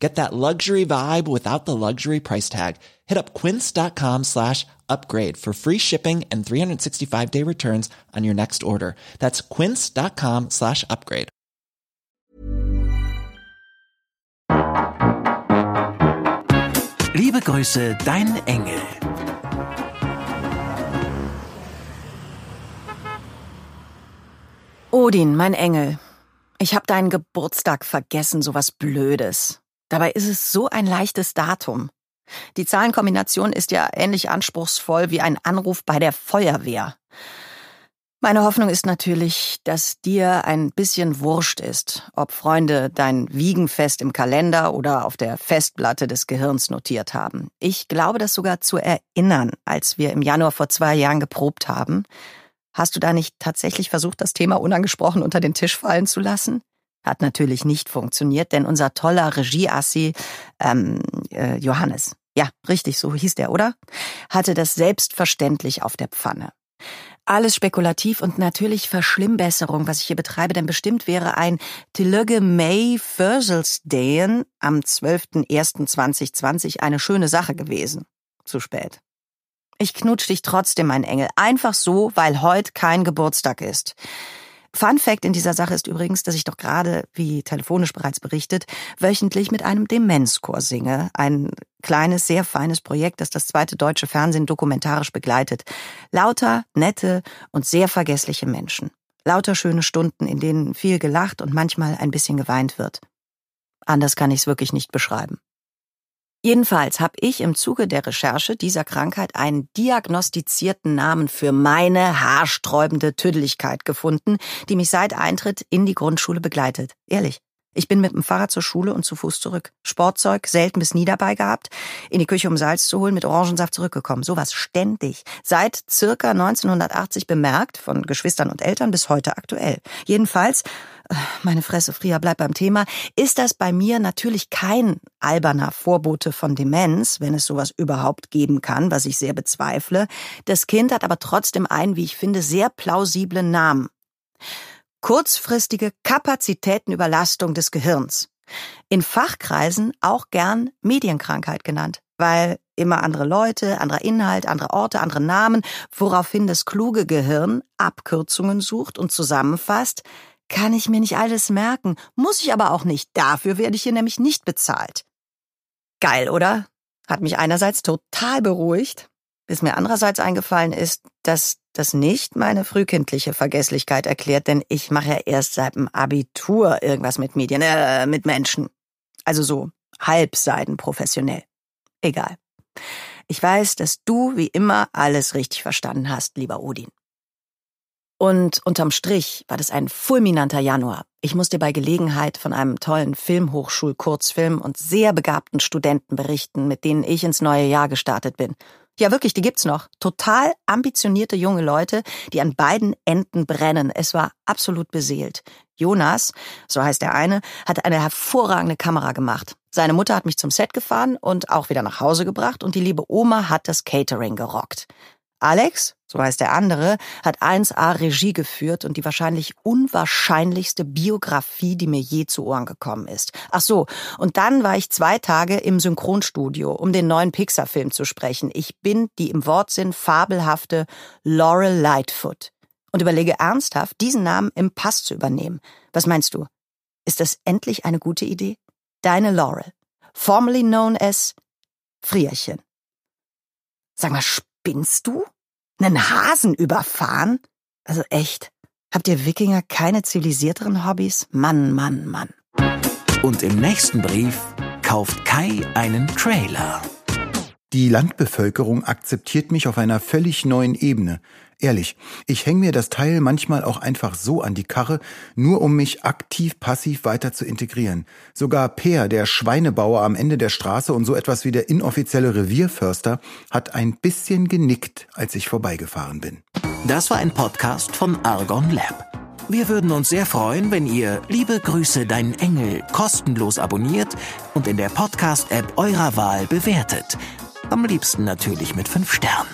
Get that luxury vibe without the luxury price tag. Hit up quince.com slash upgrade for free shipping and 365 day returns on your next order. That's quince.com slash upgrade. Liebe Grüße, dein Engel. Odin, mein Engel. Ich hab deinen Geburtstag vergessen, sowas Blödes. Dabei ist es so ein leichtes Datum. Die Zahlenkombination ist ja ähnlich anspruchsvoll wie ein Anruf bei der Feuerwehr. Meine Hoffnung ist natürlich, dass dir ein bisschen wurscht ist, ob Freunde dein Wiegenfest im Kalender oder auf der Festplatte des Gehirns notiert haben. Ich glaube das sogar zu erinnern, als wir im Januar vor zwei Jahren geprobt haben. Hast du da nicht tatsächlich versucht, das Thema unangesprochen unter den Tisch fallen zu lassen? Hat natürlich nicht funktioniert, denn unser toller Regieassi, ähm, äh, Johannes, ja, richtig, so hieß der, oder? Hatte das selbstverständlich auf der Pfanne. Alles spekulativ und natürlich Verschlimmbesserung, was ich hier betreibe, denn bestimmt wäre ein Tilöge May Förselsdayen am 12.01.2020 eine schöne Sache gewesen. Zu spät. Ich knutsch dich trotzdem, mein Engel, einfach so, weil heute kein Geburtstag ist. Fun Fact in dieser Sache ist übrigens, dass ich doch gerade, wie telefonisch bereits berichtet, wöchentlich mit einem Demenzchor singe. Ein kleines, sehr feines Projekt, das das zweite deutsche Fernsehen dokumentarisch begleitet. Lauter, nette und sehr vergessliche Menschen. Lauter schöne Stunden, in denen viel gelacht und manchmal ein bisschen geweint wird. Anders kann ich es wirklich nicht beschreiben. Jedenfalls habe ich im Zuge der Recherche dieser Krankheit einen diagnostizierten Namen für meine haarsträubende Tüdeligkeit gefunden, die mich seit Eintritt in die Grundschule begleitet. Ehrlich. Ich bin mit dem Fahrrad zur Schule und zu Fuß zurück. Sportzeug selten bis nie dabei gehabt. In die Küche, um Salz zu holen, mit Orangensaft zurückgekommen. Sowas ständig. Seit circa 1980 bemerkt, von Geschwistern und Eltern bis heute aktuell. Jedenfalls, meine Fresse, Fria, bleibt beim Thema, ist das bei mir natürlich kein alberner Vorbote von Demenz, wenn es sowas überhaupt geben kann, was ich sehr bezweifle. Das Kind hat aber trotzdem einen, wie ich finde, sehr plausiblen Namen kurzfristige Kapazitätenüberlastung des Gehirns. In Fachkreisen auch gern Medienkrankheit genannt, weil immer andere Leute, anderer Inhalt, andere Orte, andere Namen, woraufhin das kluge Gehirn Abkürzungen sucht und zusammenfasst, kann ich mir nicht alles merken, muss ich aber auch nicht. Dafür werde ich hier nämlich nicht bezahlt. Geil, oder? Hat mich einerseits total beruhigt, bis mir andererseits eingefallen ist, dass das nicht meine frühkindliche Vergesslichkeit erklärt, denn ich mache ja erst seit dem Abitur irgendwas mit Medien, äh, mit Menschen. Also so halbseiden professionell. Egal. Ich weiß, dass du wie immer alles richtig verstanden hast, lieber Odin. Und unterm Strich war das ein fulminanter Januar. Ich musste bei Gelegenheit von einem tollen Filmhochschul-Kurzfilm und sehr begabten Studenten berichten, mit denen ich ins neue Jahr gestartet bin. Ja, wirklich, die gibt's noch. Total ambitionierte junge Leute, die an beiden Enden brennen. Es war absolut beseelt. Jonas, so heißt der eine, hat eine hervorragende Kamera gemacht. Seine Mutter hat mich zum Set gefahren und auch wieder nach Hause gebracht und die liebe Oma hat das Catering gerockt. Alex, so heißt der andere, hat 1A Regie geführt und die wahrscheinlich unwahrscheinlichste Biografie, die mir je zu Ohren gekommen ist. Ach so, und dann war ich zwei Tage im Synchronstudio, um den neuen Pixar-Film zu sprechen. Ich bin die im Wortsinn fabelhafte Laurel Lightfoot und überlege ernsthaft, diesen Namen im Pass zu übernehmen. Was meinst du? Ist das endlich eine gute Idee? Deine Laurel, formerly known as Frierchen. Sag mal, Spinnst du? Nen Hasen überfahren? Also echt. Habt ihr Wikinger keine zivilisierteren Hobbys? Mann, Mann, Mann. Und im nächsten Brief kauft Kai einen Trailer. Die Landbevölkerung akzeptiert mich auf einer völlig neuen Ebene. Ehrlich, ich hänge mir das Teil manchmal auch einfach so an die Karre, nur um mich aktiv passiv weiter zu integrieren. Sogar Peer, der Schweinebauer am Ende der Straße und so etwas wie der inoffizielle Revierförster, hat ein bisschen genickt, als ich vorbeigefahren bin. Das war ein Podcast von Argon Lab. Wir würden uns sehr freuen, wenn ihr Liebe Grüße, dein Engel kostenlos abonniert und in der Podcast-App eurer Wahl bewertet. Am liebsten natürlich mit fünf Sternen.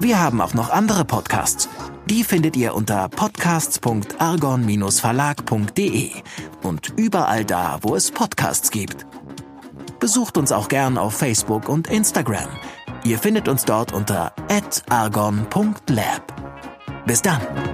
Wir haben auch noch andere Podcasts. Die findet ihr unter podcasts.argon-verlag.de und überall da, wo es Podcasts gibt. Besucht uns auch gern auf Facebook und Instagram. Ihr findet uns dort unter argon.lab. Bis dann!